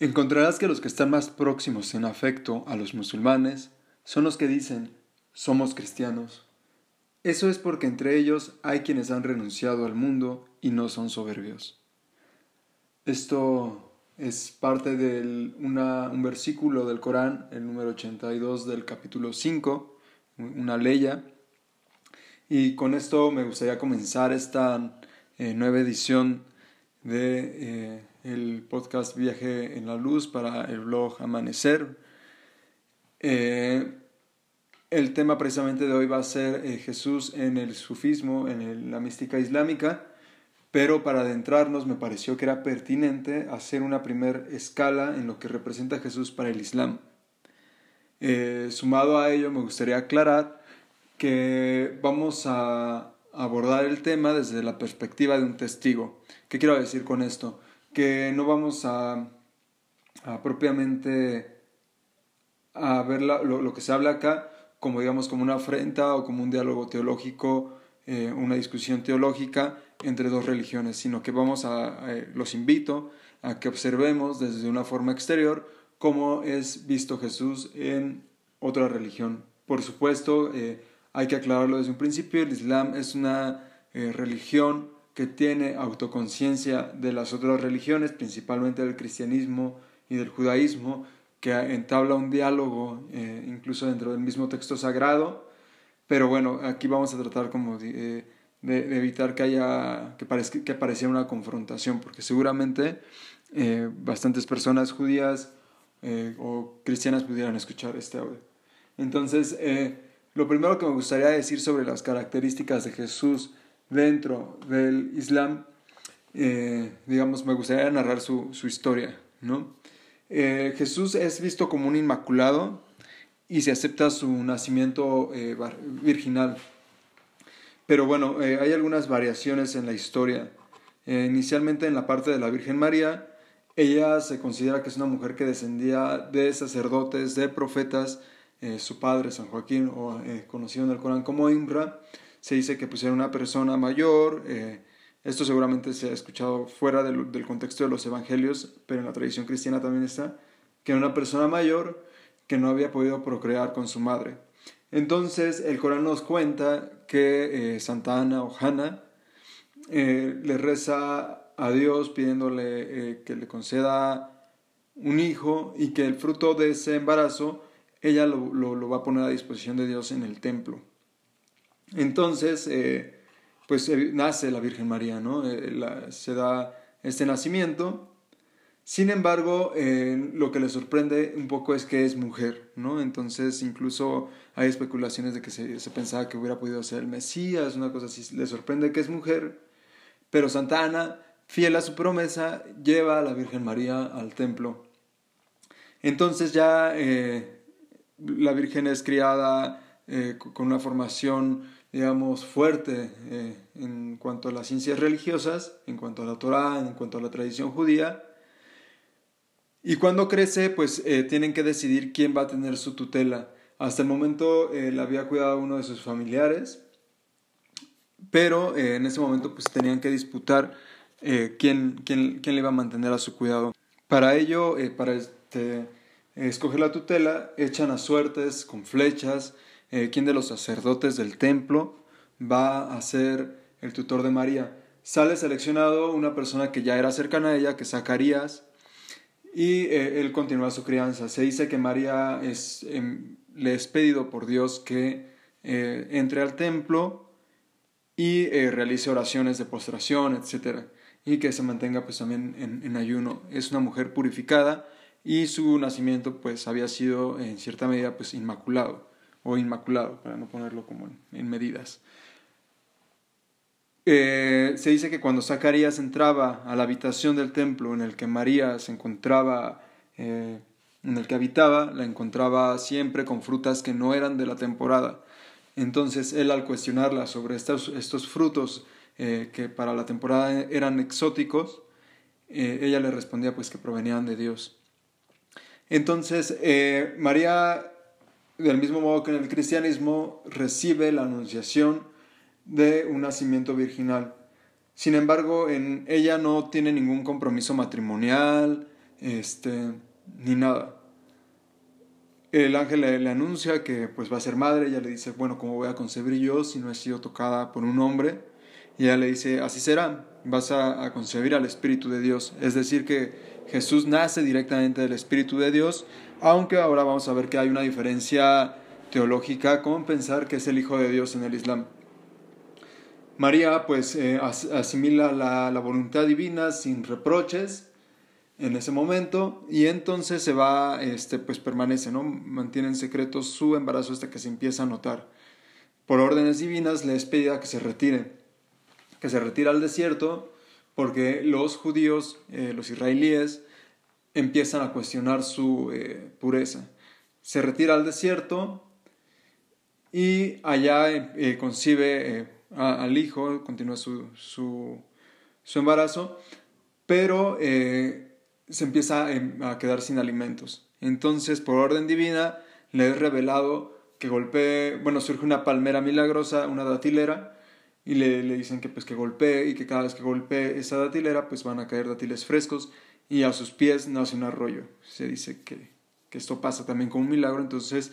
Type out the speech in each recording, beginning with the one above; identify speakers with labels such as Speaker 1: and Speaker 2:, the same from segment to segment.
Speaker 1: Encontrarás que los que están más próximos en afecto a los musulmanes son los que dicen somos cristianos. Eso es porque entre ellos hay quienes han renunciado al mundo y no son soberbios. Esto es parte de un versículo del Corán, el número 82 del capítulo 5, una leya. Y con esto me gustaría comenzar esta eh, nueva edición de eh, el podcast Viaje en la Luz para el blog Amanecer. Eh, el tema precisamente de hoy va a ser Jesús en el sufismo, en la mística islámica pero para adentrarnos me pareció que era pertinente hacer una primera escala en lo que representa Jesús para el Islam. Eh, sumado a ello, me gustaría aclarar que vamos a abordar el tema desde la perspectiva de un testigo. ¿Qué quiero decir con esto? Que no vamos a, propiamente a ver lo, que se habla acá como digamos como una afrenta o como un diálogo teológico, eh, una discusión teológica, entre dos religiones, sino que vamos a, los invito a que observemos desde una forma exterior cómo es visto Jesús en otra religión. Por supuesto, eh, hay que aclararlo desde un principio, el Islam es una eh, religión que tiene autoconciencia de las otras religiones, principalmente del cristianismo y del judaísmo, que entabla un diálogo eh, incluso dentro del mismo texto sagrado. Pero bueno, aquí vamos a tratar como de, evitar que haya que, parezca, que apareciera una confrontación, porque seguramente eh, bastantes personas judías eh, o cristianas pudieran escuchar este audio. Entonces, eh, lo primero que me gustaría decir sobre las características de Jesús dentro del Islam, digamos, me gustaría narrar su, su historia, ¿no? Jesús es visto como un inmaculado y se acepta su nacimiento virginal. Pero bueno, eh, hay algunas variaciones en la historia. Eh, inicialmente en la parte de la Virgen María, ella se considera que es una mujer que descendía de sacerdotes, de profetas. Eh, su padre, San Joaquín, o conocido en el Corán como Imra, se dice que pues, era una persona mayor. esto seguramente se ha escuchado fuera del, contexto de los evangelios, pero en la tradición cristiana también está, que era una persona mayor que no había podido procrear con su madre. Entonces el Corán nos cuenta que eh, Santa Ana o Hannah eh, le reza a Dios pidiéndole eh, que le conceda un hijo y que el fruto de ese embarazo ella lo, va a poner a disposición de Dios en el templo. Entonces, pues nace la Virgen María, ¿no? se da este nacimiento sin embargo, lo que le sorprende un poco es que es mujer, ¿no? Entonces, incluso hay especulaciones de que se, pensaba que hubiera podido ser el Mesías, una cosa así. Le sorprende que es mujer, pero Santa Ana, fiel a su promesa, lleva a la Virgen María al templo. Entonces ya eh, la Virgen es criada eh, con una formación, digamos, fuerte eh, en cuanto a las ciencias religiosas, en cuanto a la Torá, en cuanto a la tradición judía y cuando crece, pues eh, tienen que decidir quién va a tener su tutela. Hasta el momento la había cuidado uno de sus familiares, pero en ese momento pues tenían que disputar quién, quién, quién, le iba a mantener a su cuidado. Para ello, para este, escoger la tutela, echan a suertes con flechas quién de los sacerdotes del templo va a ser el tutor de María. Sale seleccionado una persona que ya era cercana a ella, que es Zacarías, y eh, él continúa su crianza. Se dice que María es, em, le es pedido por Dios que eh, entre al templo y eh, realice oraciones de postración, etc. Y que se mantenga pues también en, ayuno. Es una mujer purificada y su nacimiento pues había sido en cierta medida pues inmaculado o inmaculado, para no ponerlo como en medidas. Eh, se dice que cuando Zacarías entraba a la habitación del templo en el que María se encontraba, eh, en el que habitaba, la encontraba siempre con frutas que no eran de la temporada. Entonces él al cuestionarla sobre estos, frutos eh, que para la temporada eran exóticos, ella le respondía pues que provenían de Dios. Entonces María, del mismo modo que en el cristianismo, recibe la anunciación de un nacimiento virginal. Sin embargo, en ella no tiene ningún compromiso matrimonial, este, ni nada. El ángel le, anuncia que pues va a ser madre, ella le dice, bueno, ¿cómo voy a concebir yo si no he sido tocada por un hombre? Y ella le dice, así será, vas a, concebir al Espíritu de Dios. Es decir, que Jesús nace directamente del Espíritu de Dios, aunque ahora vamos a ver que hay una diferencia teológica con pensar que es el Hijo de Dios en el Islam. María pues eh, asimila la, voluntad divina sin reproches en ese momento y entonces se va, este, pues permanece, ¿no? Mantiene en secreto su embarazo hasta que se empieza a notar. Por órdenes divinas le es pedida que se retire, que se retire al desierto porque los judíos, eh, los israelíes, empiezan a cuestionar su eh, pureza. Se retira al desierto y allá eh, concibe al hijo, continúa su, su, embarazo, pero se empieza em, a quedar sin alimentos. Entonces, por orden divina, le es revelado que golpee, bueno, surge una palmera milagrosa, una datilera, y le, le, dicen que pues que golpee y que cada vez que golpee esa datilera, pues van a caer dátiles frescos y a sus pies nace un arroyo. Se dice que, que esto pasa también con un milagro, entonces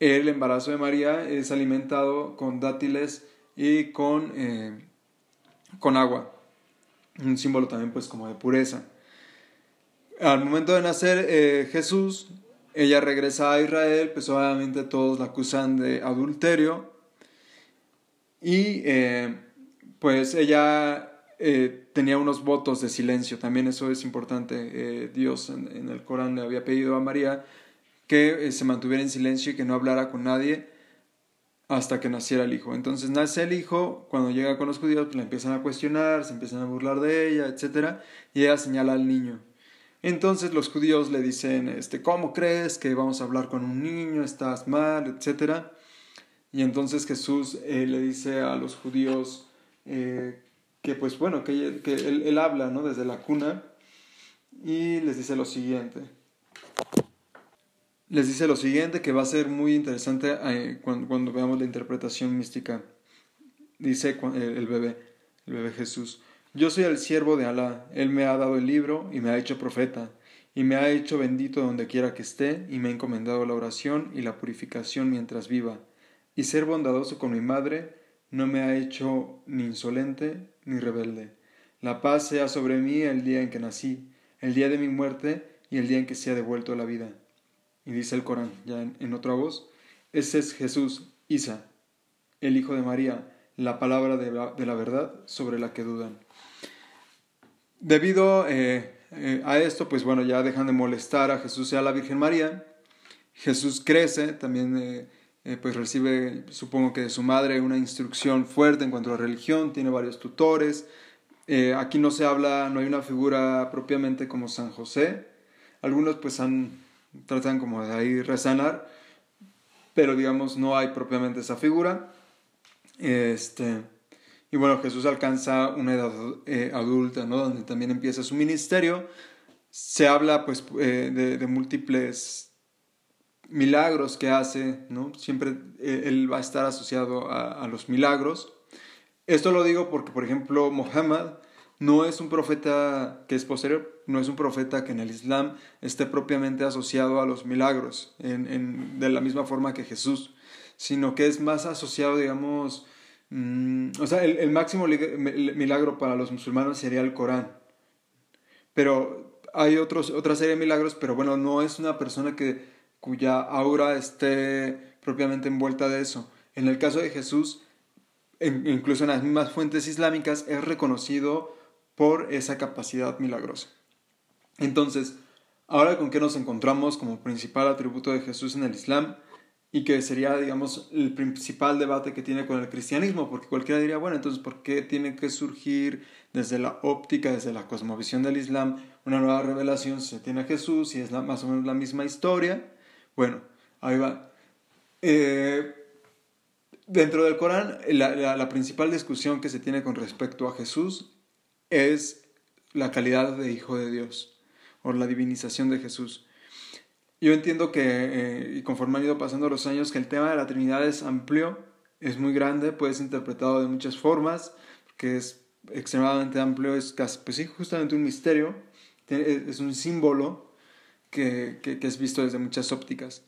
Speaker 1: el embarazo de María es alimentado con dátiles y con, eh, con agua, un símbolo también pues como de pureza. Al momento de nacer eh, Jesús, ella regresa a Israel, pues obviamente todos la acusan de adulterio y eh, pues ella tenía unos votos de silencio, también eso es importante. Dios en, el Corán le había pedido a María que se mantuviera en silencio y que no hablara con nadie hasta que naciera el hijo. Entonces nace el hijo, cuando llega con los judíos, pues la empiezan a cuestionar, se empiezan a burlar de ella, etc. Y ella señala al niño. Entonces los judíos le dicen, este, ¿cómo crees que vamos a hablar con un niño? Estás mal, etcétera. Y entonces Jesús eh, le dice a los judíos eh, que, pues bueno, que, él, habla ¿no? desde la cuna y les dice lo siguiente. Les dice lo siguiente que va a ser muy interesante eh, cuando, veamos la interpretación mística. Dice el bebé, el bebé Jesús. Yo soy el siervo de Alá, Él me ha dado el libro y me ha hecho profeta, y me ha hecho bendito donde quiera que esté, y me ha encomendado la oración y la purificación mientras viva. Y ser bondadoso con mi madre no me ha hecho ni insolente ni rebelde. La paz sea sobre mí el día en que nací, el día de mi muerte y el día en que sea devuelto la vida. Y dice el Corán, ya en, otra voz, ese es Jesús, Isa, el Hijo de María, la palabra de la verdad sobre la que dudan. Debido eh, eh, a esto, pues bueno, ya dejan de molestar a Jesús y a la Virgen María. Jesús crece, también eh, pues recibe, supongo que de su madre, una instrucción fuerte en cuanto a religión, tiene varios tutores. aquí no se habla, no hay una figura propiamente como San José. Algunos pues han, tratan como de ahí resanar, pero digamos no hay propiamente esa figura. Este, y bueno, Jesús alcanza una edad eh, adulta, ¿no? Donde también empieza su ministerio. Se habla pues eh, de, múltiples milagros que hace, ¿no? Siempre eh, él va a estar asociado a, los milagros. Esto lo digo porque, por ejemplo, Mohammed no es un profeta que es posterior, no es un profeta que en el Islam esté propiamente asociado a los milagros, en, en, de la misma forma que Jesús, sino que es más asociado, digamos, Mm, o sea, el, máximo milagro para los musulmanes sería el Corán. Pero hay otros, otra serie de milagros, pero bueno, no es una persona que, cuya aura esté propiamente envuelta de eso. En el caso de Jesús, incluso en las mismas fuentes islámicas, es reconocido por esa capacidad milagrosa. Entonces, ahora con qué nos encontramos como principal atributo de Jesús en el Islam, y que sería, digamos, el principal debate que tiene con el cristianismo, porque cualquiera diría, bueno, entonces, ¿por qué tiene que surgir desde la óptica, desde la cosmovisión del Islam, una nueva revelación si se tiene a Jesús, y es más o menos la misma historia? Bueno, ahí va. Eh, dentro del Corán, la, principal discusión que se tiene con respecto a Jesús es la calidad de hijo de Dios, o la divinización de Jesús. Yo entiendo que, eh, y conforme han ido pasando los años, que el tema de la Trinidad es amplio, es muy grande, puede ser interpretado de muchas formas, que es extremadamente amplio, es casi, pues justamente un misterio, es un símbolo que, que, es visto desde muchas ópticas.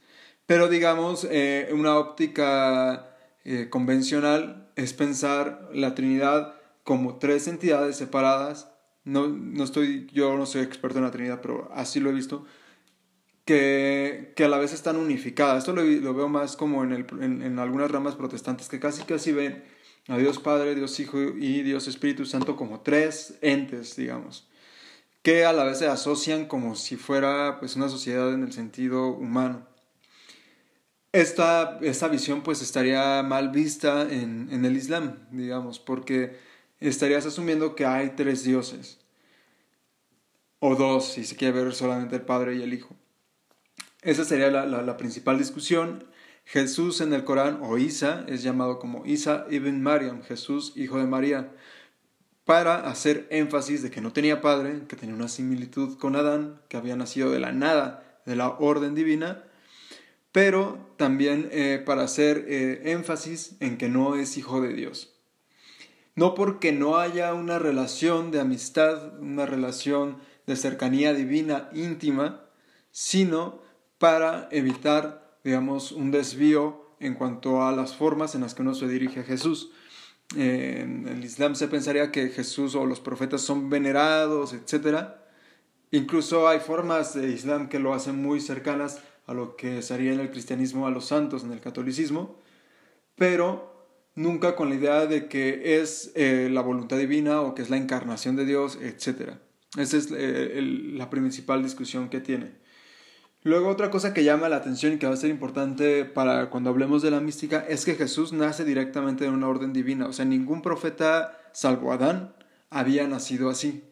Speaker 1: Pero digamos, eh, una óptica eh, convencional es pensar la Trinidad como tres entidades separadas. No, no estoy, yo no soy experto en la Trinidad, pero así lo he visto. Que, que a la vez están unificadas. Esto lo, lo veo más como en, el, en, en, algunas ramas protestantes que casi casi ven a Dios Padre, Dios Hijo y Dios Espíritu Santo como tres entes, digamos, que a la vez se asocian como si fuera pues una sociedad en el sentido humano. Esta, esta visión pues estaría mal vista en, en el Islam, digamos, porque estarías asumiendo que hay tres dioses, o dos, si se quiere ver solamente el Padre y el Hijo. Esa sería la, la, la principal discusión Jesús en el Corán o Isa es llamado como Isa ibn Mariam, Jesús hijo de María, para hacer énfasis de que no tenía padre, que tenía una similitud con Adán, que había nacido de la nada, de la orden divina, pero también eh, para hacer eh, énfasis en que no es hijo de Dios. No porque no haya una relación de amistad, una relación de cercanía divina íntima, sino para evitar digamos, un desvío en cuanto a las formas en las que uno se dirige a Jesús. En el Islam se pensaría que Jesús o los profetas son venerados, etc. Incluso hay formas de Islam que lo hacen muy cercanas a lo que sería en el cristianismo a los santos, en el catolicismo, pero nunca con la idea de que es eh, la voluntad divina o que es la encarnación de Dios, etc. Esa es eh, la principal discusión que tiene. Luego otra cosa que llama la atención y que va a ser importante para cuando hablemos de la mística es que Jesús nace directamente de una orden divina. O sea, ningún profeta, salvo Adán, había nacido así.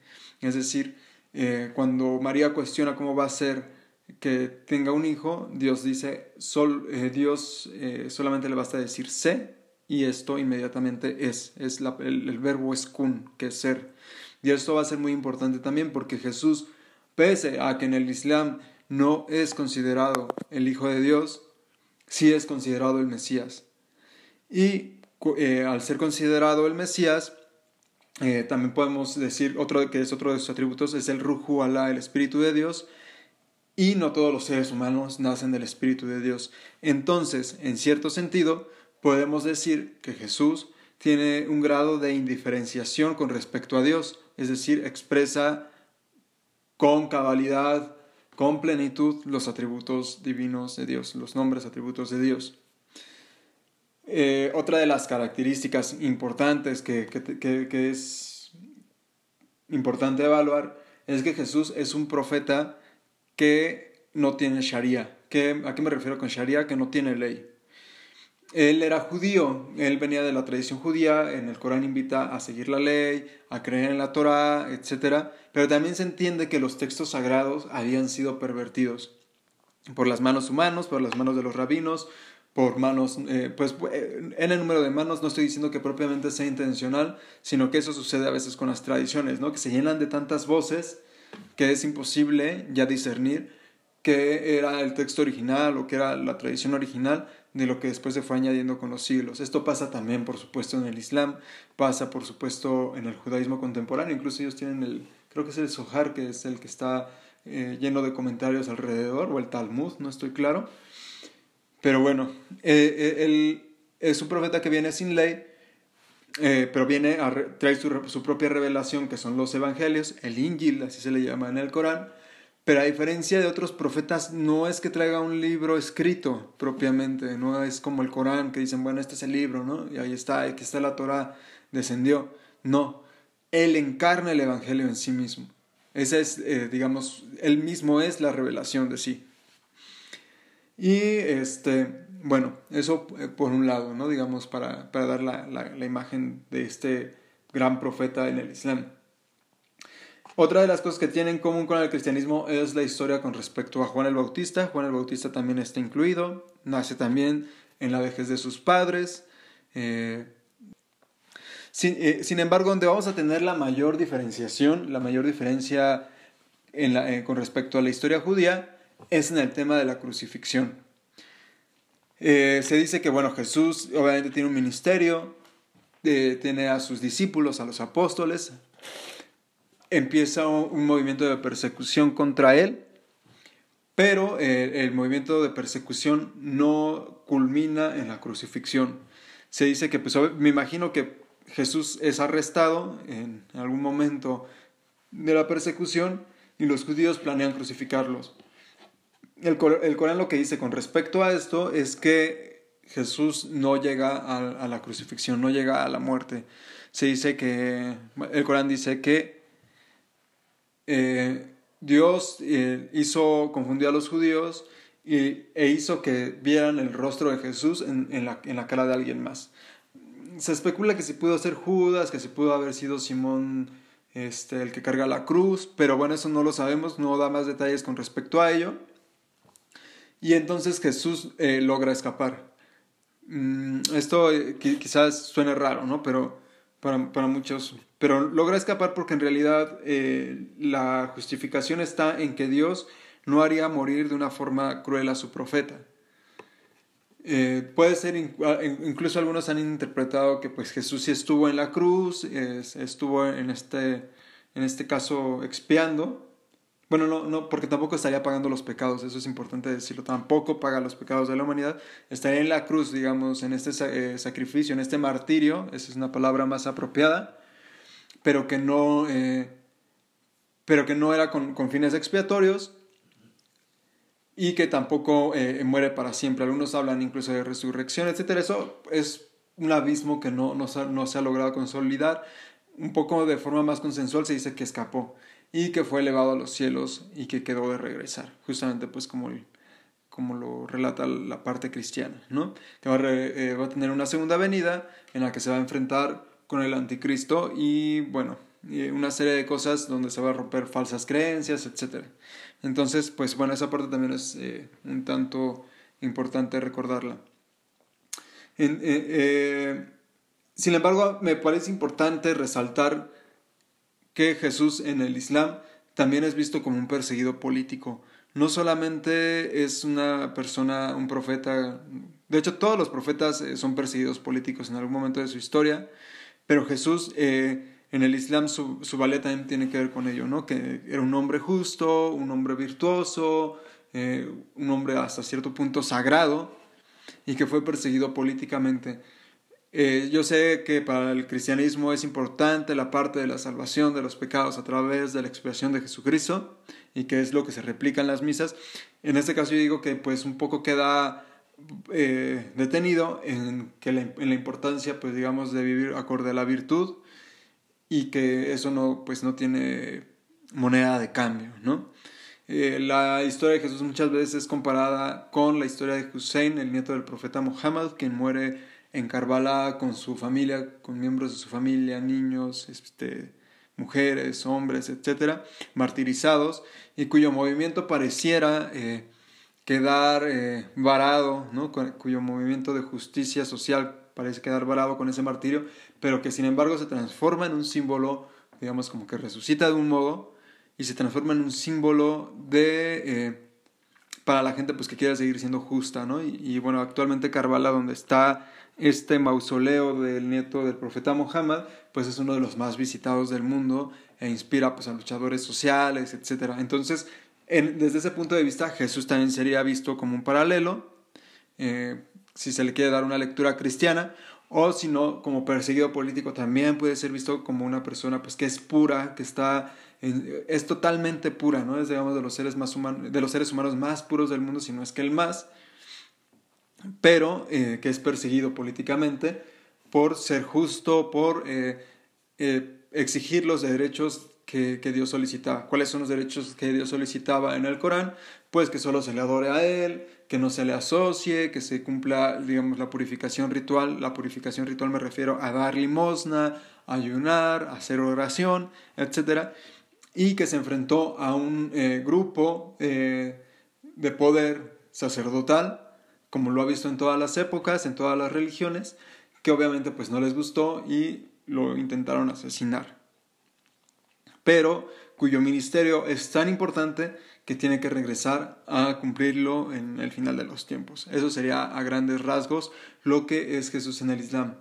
Speaker 1: Es decir, eh, cuando María cuestiona cómo va a ser que tenga un hijo, Dios dice, sol, eh, Dios eh, solamente le basta decir sé y esto inmediatamente es. es el, el verbo es kun, que es ser. Y esto va a ser muy importante también porque Jesús, pese a que en el Islam no es considerado el Hijo de Dios, sí es considerado el Mesías. Y eh, al ser considerado el Mesías, eh, también podemos decir otro que es otro de sus atributos, es el Ruhu Alá, el Espíritu de Dios, y no todos los seres humanos nacen del Espíritu de Dios. Entonces, en cierto sentido, podemos decir que Jesús tiene un grado de indiferenciación con respecto a Dios, es decir, expresa con cabalidad con plenitud los atributos divinos de Dios, los nombres, atributos de Dios. Eh, otra de las características importantes que, que, es importante evaluar es que Jesús es un profeta que no tiene Sharia. ¿A qué me refiero con Sharia? Que no tiene ley. Él era judío, él venía de la tradición judía, en el Corán invita a seguir la ley, a creer en la Torah, etc. Pero también se entiende que los textos sagrados habían sido pervertidos por las manos humanas, por las manos de los rabinos, por manos, eh, pues eh, en el número de manos no estoy diciendo que propiamente sea intencional, sino que eso sucede a veces con las tradiciones, ¿no? que se llenan de tantas voces que es imposible ya discernir qué era el texto original o qué era la tradición original de lo que después se fue añadiendo con los siglos. Esto pasa también, por supuesto, en el Islam, pasa, por supuesto, en el judaísmo contemporáneo. Incluso ellos tienen el, creo que es el Zohar, que es el que está eh, lleno de comentarios alrededor, o el Talmud, no estoy claro. Pero bueno, eh, eh, él es un profeta que viene sin ley, pero viene a trae su, su propia revelación, que son los evangelios, el Injil, así se le llama en el Corán, pero a diferencia de otros profetas, no es que traiga un libro escrito propiamente, no es como el Corán que dicen, bueno, este es el libro, ¿no? Y ahí está, aquí está la Torah, descendió. No, él encarna el Evangelio en sí mismo. Ese es, eh, digamos, él mismo es la revelación de sí. Y este, bueno, eso eh, por un lado, ¿no? Digamos, para, para dar la, la imagen de este gran profeta en el Islam. Otra de las cosas que tiene en común con el cristianismo es la historia con respecto a Juan el Bautista. Juan el Bautista también está incluido, nace también en la vejez de sus padres. Eh, eh, sin, embargo, donde vamos a tener la mayor diferenciación, la mayor diferencia eh, con respecto a la historia judía, es en el tema de la crucifixión. se dice que, bueno, Jesús obviamente tiene un ministerio, tiene a sus discípulos, a los apóstoles, empieza un movimiento de persecución contra él, pero eh, el movimiento de persecución no culmina en la crucifixión. Se dice que, pues, me imagino que Jesús es arrestado en algún momento de la persecución y los judíos planean crucificarlos. El, el Corán lo que dice con respecto a esto es que Jesús no llega a, la crucifixión, no llega a la muerte. Se dice que, el Corán dice que eh, Dios eh, hizo, confundió a los judíos y, e hizo que vieran el rostro de Jesús en, la, en la cara de alguien más. Se especula que si pudo ser Judas, que si pudo haber sido Simón este, el que carga la cruz, pero bueno, eso no lo sabemos, no da más detalles con respecto a ello. Y entonces Jesús eh, logra escapar. Mm, esto quizás suene raro, ¿no? Pero para, para, muchos. Pero logra escapar porque en realidad eh, la justificación está en que Dios no haría morir de una forma cruel a su profeta. puede ser, incluso algunos han interpretado que pues Jesús sí estuvo en la cruz, estuvo en este, en este caso expiando, bueno, no, no, porque tampoco estaría pagando los pecados, eso es importante decirlo. Tampoco paga los pecados de la humanidad. Estaría en la cruz, digamos, en este eh, sacrificio, en este martirio, esa es una palabra más apropiada, pero que no, eh, pero que no era con, fines expiatorios y que tampoco eh, muere para siempre. Algunos hablan incluso de resurrección, etc. Eso es un abismo que no, no, no se ha logrado consolidar. Un poco de forma más consensual se dice que escapó y que fue elevado a los cielos y que quedó de regresar, justamente pues como, como lo relata la parte cristiana, ¿no? que va a, eh, va a, tener una segunda venida en la que se va a enfrentar con el anticristo y bueno, una serie de cosas donde se va a romper falsas creencias, etc. Entonces, pues bueno, esa parte también es eh, un tanto importante recordarla. Eh, sin embargo, me parece importante resaltar que Jesús en el Islam también es visto como un perseguido político. No solamente es una persona, un profeta, de hecho todos los profetas eh, son perseguidos políticos en algún momento de su historia, pero Jesús eh, en el Islam su, su valía también tiene que ver con ello, ¿no? que era un hombre justo, un hombre virtuoso, eh, un hombre hasta cierto punto sagrado y que fue perseguido políticamente. Eh, yo sé que para el cristianismo es importante la parte de la salvación de los pecados a través de la expiación de Jesucristo y que es lo que se replica en las misas. En este caso yo digo que pues un poco queda eh, detenido en, que la, en la importancia pues digamos de vivir acorde a la virtud y que eso no pues no tiene moneda de cambio, ¿no? Eh, la historia de Jesús muchas veces es comparada con la historia de Hussein, el nieto del profeta Muhammad, quien muere en Karbala con su familia, con miembros de su familia, niños, este, mujeres, hombres, etcétera, martirizados, y cuyo movimiento pareciera eh, quedar eh, varado, ¿no? cuyo movimiento de justicia social parece quedar varado con ese martirio, pero que sin embargo se transforma en un símbolo, digamos como que resucita de un modo, y se transforma en un símbolo de... Eh, para la gente pues que quiera seguir siendo justa, ¿no? Y, y bueno, actualmente Karbala, donde está este mausoleo del nieto del profeta Muhammad, pues es uno de los más visitados del mundo e inspira pues a luchadores sociales, etc. Entonces, desde ese punto de vista, Jesús también sería visto como un paralelo, eh, si se le quiere dar una lectura cristiana, o si no, como perseguido político también puede ser visto como una persona pues que es pura, que está es totalmente pura, ¿no? Es digamos de los seres más humanos, de los seres humanos más puros del mundo, si no es que el más pero eh, que es perseguido políticamente por ser justo, por eh, eh, exigir los derechos que, que, Dios solicitaba. ¿Cuáles son los derechos que Dios solicitaba en el Corán? Pues que solo se le adore a Él, que no se le asocie, que se cumpla, digamos, la purificación ritual. La purificación ritual me refiero a dar limosna, ayunar, hacer oración, etc. Y que se enfrentó a un grupo de poder sacerdotal como lo ha visto en todas las épocas, en todas las religiones, que obviamente pues no les gustó y lo intentaron asesinar. Pero cuyo ministerio es tan importante que tiene que regresar a cumplirlo en el final de los tiempos. Eso sería a grandes rasgos lo que es Jesús en el Islam.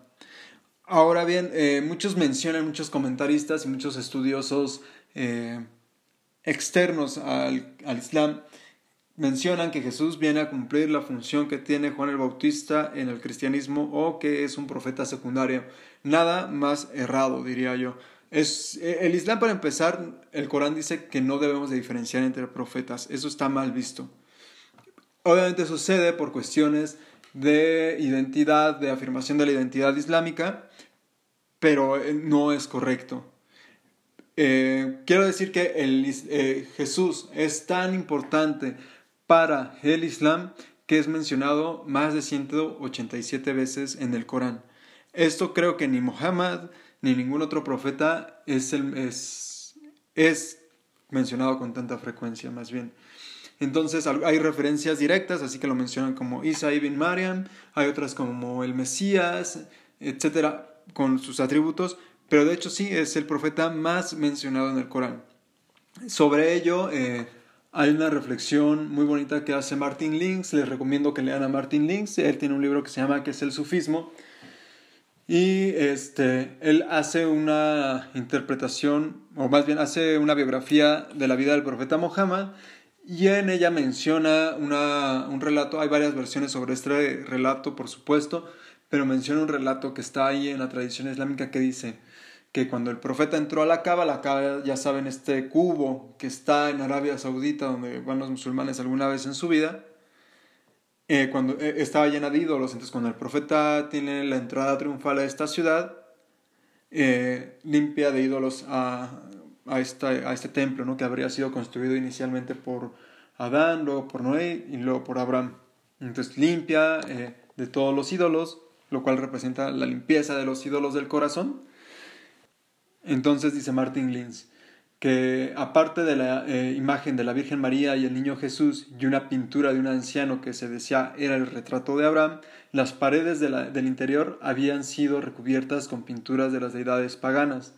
Speaker 1: Ahora bien, eh, muchos mencionan, muchos comentaristas y muchos estudiosos eh, externos al, Islam mencionan que Jesús viene a cumplir la función que tiene Juan el Bautista en el cristianismo o que es un profeta secundario. Nada más errado, diría yo. Es, eh, el Islam, para empezar, el Corán dice que no debemos de diferenciar entre profetas. Eso está mal visto. Obviamente sucede por cuestiones de identidad, de afirmación de la identidad islámica, pero eh, no es correcto. Eh, quiero decir que el, Jesús es tan importante para el Islam que es mencionado más de 187 veces en el Corán. Esto creo que ni Muhammad ni ningún otro profeta es, es, es mencionado con tanta frecuencia, más bien. Entonces hay referencias directas, así que lo mencionan como Isa ibn Mariam, hay otras como el Mesías, etcétera, con sus atributos, pero de hecho sí es el profeta más mencionado en el Corán. Sobre ello eh, hay una reflexión muy bonita que hace Martin Links, les recomiendo que lean a Martin Links, él tiene un libro que se llama ¿Qué es el sufismo? Y este, él hace una interpretación, o más bien hace una biografía de la vida del profeta Muhammad, y en ella menciona una, un relato, hay varias versiones sobre este relato, por supuesto, pero menciona un relato que está ahí en la tradición islámica que dice que cuando el profeta entró a la Kaaba, la Kaaba ya saben este cubo que está en Arabia Saudita donde van los musulmanes alguna vez en su vida, eh, cuando eh, estaba llena de ídolos, entonces cuando el profeta tiene la entrada triunfal a esta ciudad, eh, limpia de ídolos a, a, esta, a este templo, ¿no? que habría sido construido inicialmente por Adán, luego por Noé y luego por Abraham. Entonces limpia de todos los ídolos lo cual representa la limpieza de los ídolos del corazón. Entonces dice Martin Lins que aparte de la eh, imagen de la Virgen María y el Niño Jesús y una pintura de un anciano que se decía era el retrato de Abraham, las paredes del interior habían sido recubiertas con pinturas de las deidades paganas.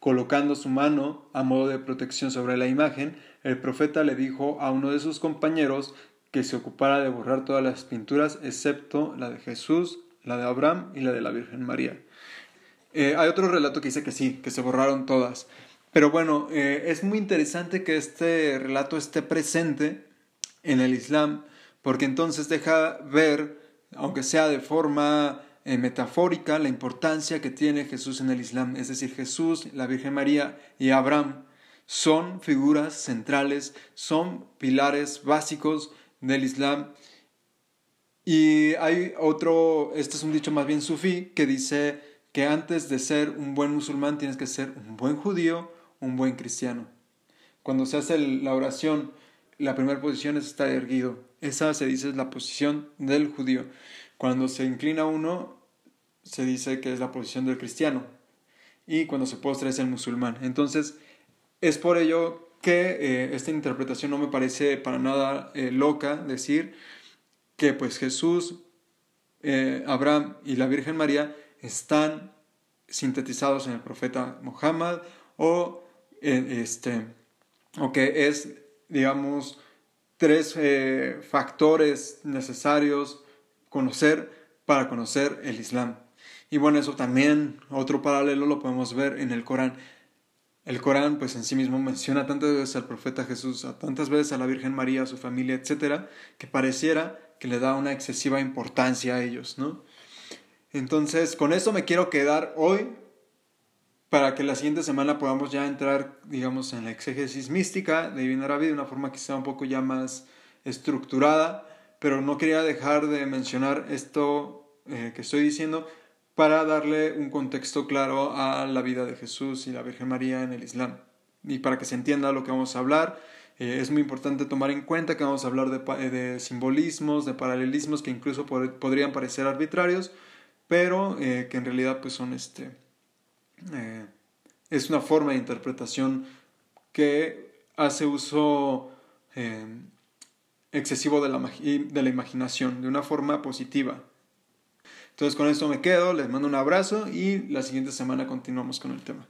Speaker 1: Colocando su mano a modo de protección sobre la imagen, el profeta le dijo a uno de sus compañeros que se ocupara de borrar todas las pinturas excepto la de Jesús, la de Abraham y la de la Virgen María. Eh, hay otro relato que dice que sí, que se borraron todas. Pero bueno, eh, es muy interesante que este relato esté presente en el Islam, porque entonces deja ver, aunque sea de forma eh, metafórica, la importancia que tiene Jesús en el Islam. Es decir, Jesús, la Virgen María y Abraham son figuras centrales, son pilares básicos del Islam y hay otro, este es un dicho más bien sufí, que dice que antes de ser un buen musulmán tienes que ser un buen judío, un buen cristiano. Cuando se hace la oración, la primera posición es estar erguido. Esa se dice es la posición del judío. Cuando se inclina uno, se dice que es la posición del cristiano. Y cuando se postra es el musulmán. Entonces, es por ello que eh, esta interpretación no me parece para nada eh, loca decir que pues Jesús, eh, Abraham y la Virgen María están sintetizados en el profeta Muhammad o, este, o que es, digamos, tres eh, factores necesarios conocer para conocer el Islam. Y bueno, eso también, otro paralelo lo podemos ver en el Corán. El Corán, pues en sí mismo menciona tantas veces al profeta Jesús, a tantas veces a la Virgen María, a su familia, etcétera, que pareciera que le da una excesiva importancia a ellos, ¿no? Entonces, con esto me quiero quedar hoy para que la siguiente semana podamos ya entrar, digamos, en la exégesis mística de Ibn Arabi de una forma quizá un poco ya más estructurada, pero no quería dejar de mencionar esto eh, que estoy diciendo para darle un contexto claro a la vida de Jesús y la Virgen María en el Islam. Y para que se entienda lo que vamos a hablar eh, es muy importante tomar en cuenta que vamos a hablar de, de simbolismos, de paralelismos que incluso podrían parecer arbitrarios, pero eh, que en realidad pues son este, eh, es una forma de interpretación que hace uso excesivo de la, de la imaginación, de una forma positiva. Entonces con esto me quedo, les mando un abrazo y la siguiente semana continuamos con el tema.